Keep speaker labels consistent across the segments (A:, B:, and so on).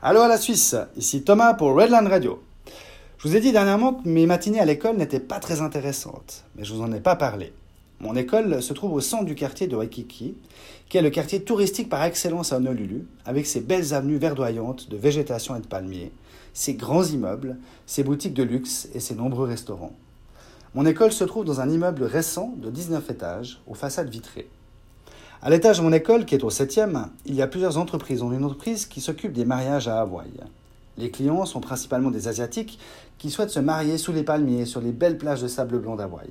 A: Allô à la Suisse, ici Thomas pour Redland Radio. Je vous ai dit dernièrement que mes matinées à l'école n'étaient pas très intéressantes, mais je vous en ai pas parlé. Mon école se trouve au centre du quartier de Waikiki, qui est le quartier touristique par excellence à Honolulu, avec ses belles avenues verdoyantes de végétation et de palmiers, ses grands immeubles, ses boutiques de luxe et ses nombreux restaurants. Mon école se trouve dans un immeuble récent de 19 étages, aux façades vitrées. À l'étage de mon école, qui est au 7e, il y a plusieurs entreprises, dont une entreprise qui s'occupe des mariages à Hawaï. Les clients sont principalement des Asiatiques qui souhaitent se marier sous les palmiers sur les belles plages de sable blanc d'Hawaï.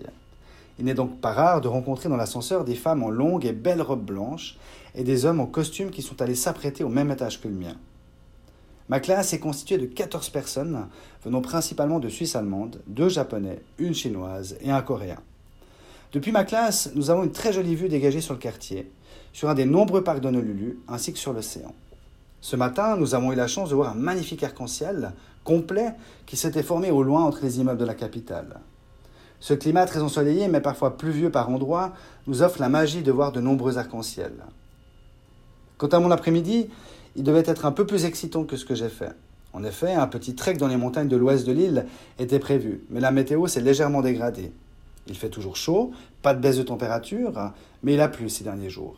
A: Il n'est donc pas rare de rencontrer dans l'ascenseur des femmes en longues et belles robes blanches et des hommes en costume qui sont allés s'apprêter au même étage que le mien. Ma classe est constituée de 14 personnes venant principalement de Suisse allemande, deux japonais, une chinoise et un coréen. Depuis ma classe, nous avons une très jolie vue dégagée sur le quartier, sur un des nombreux parcs d'Honolulu, ainsi que sur l'océan. Ce matin, nous avons eu la chance de voir un magnifique arc-en-ciel complet qui s'était formé au loin entre les immeubles de la capitale. Ce climat très ensoleillé, mais parfois pluvieux par endroits, nous offre la magie de voir de nombreux arcs-en-ciel. Quant à mon après-midi, il devait être un peu plus excitant que ce que j'ai fait. En effet, un petit trek dans les montagnes de l'ouest de l'île était prévu, mais la météo s'est légèrement dégradée. Il fait toujours chaud, pas de baisse de température, mais il a plu ces derniers jours.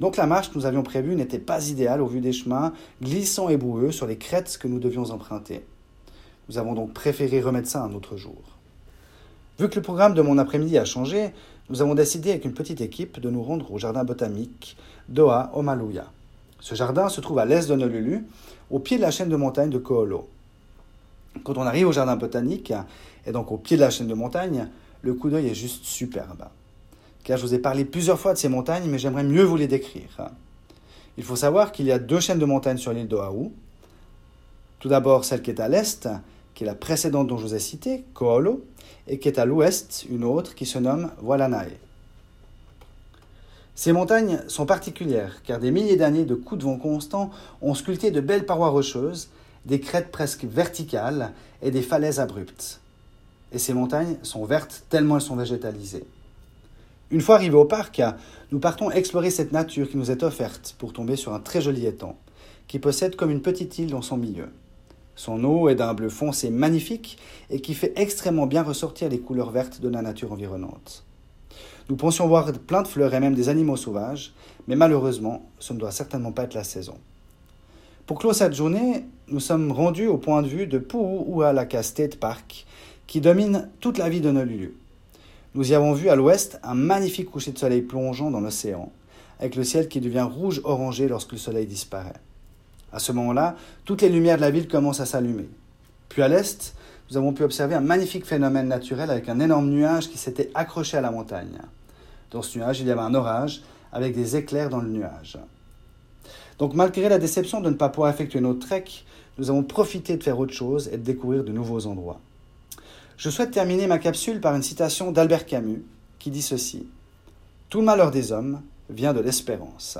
A: Donc la marche que nous avions prévue n'était pas idéale au vu des chemins glissants et boueux sur les crêtes que nous devions emprunter. Nous avons donc préféré remettre ça un autre jour. Vu que le programme de mon après-midi a changé, nous avons décidé avec une petite équipe de nous rendre au jardin botanique d'Oa Omaluya. Ce jardin se trouve à l'est d'Honolulu, au pied de la chaîne de montagne de Koolo. Quand on arrive au jardin botanique, et donc au pied de la chaîne de montagne, le coup d'œil est juste superbe. Car je vous ai parlé plusieurs fois de ces montagnes, mais j'aimerais mieux vous les décrire. Il faut savoir qu'il y a deux chaînes de montagnes sur l'île d'Oahu. Tout d'abord celle qui est à l'est, qui est la précédente dont je vous ai cité, Koolo, et qui est à l'ouest, une autre qui se nomme Walanae. Ces montagnes sont particulières car des milliers d'années de coups de vent constants ont sculpté de belles parois rocheuses, des crêtes presque verticales et des falaises abruptes et ces montagnes sont vertes tellement elles sont végétalisées. Une fois arrivés au parc, nous partons explorer cette nature qui nous est offerte pour tomber sur un très joli étang, qui possède comme une petite île dans son milieu. Son eau est d'un bleu foncé magnifique et qui fait extrêmement bien ressortir les couleurs vertes de la nature environnante. Nous pensions voir plein de fleurs et même des animaux sauvages, mais malheureusement, ce ne doit certainement pas être la saison. Pour clore cette journée, nous sommes rendus au point de vue de Puuhualaka State Park, qui domine toute la ville d'Honolulu. Nous y avons vu à l'ouest un magnifique coucher de soleil plongeant dans l'océan, avec le ciel qui devient rouge-orangé lorsque le soleil disparaît. À ce moment-là, toutes les lumières de la ville commencent à s'allumer. Puis à l'est, nous avons pu observer un magnifique phénomène naturel avec un énorme nuage qui s'était accroché à la montagne. Dans ce nuage, il y avait un orage avec des éclairs dans le nuage. Donc malgré la déception de ne pas pouvoir effectuer notre trek, nous avons profité de faire autre chose et de découvrir de nouveaux endroits. Je souhaite terminer ma capsule par une citation d'Albert Camus qui dit ceci Tout le malheur des hommes vient de l'espérance.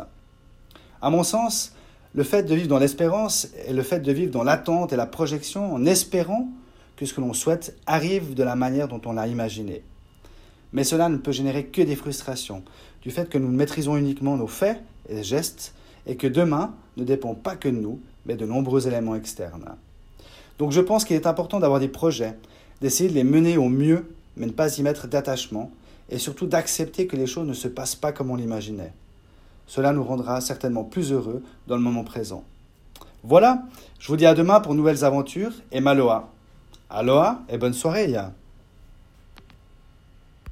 A: À mon sens, le fait de vivre dans l'espérance est le fait de vivre dans l'attente et la projection en espérant que ce que l'on souhaite arrive de la manière dont on l'a imaginé. Mais cela ne peut générer que des frustrations, du fait que nous maîtrisons uniquement nos faits et gestes, et que demain ne dépend pas que de nous, mais de nombreux éléments externes. Donc je pense qu'il est important d'avoir des projets, d'essayer de les mener au mieux, mais ne pas y mettre d'attachement, et surtout d'accepter que les choses ne se passent pas comme on l'imaginait. Cela nous rendra certainement plus heureux dans le moment présent. Voilà, je vous dis à demain pour nouvelles aventures et maloa. Aloha et bonne soirée.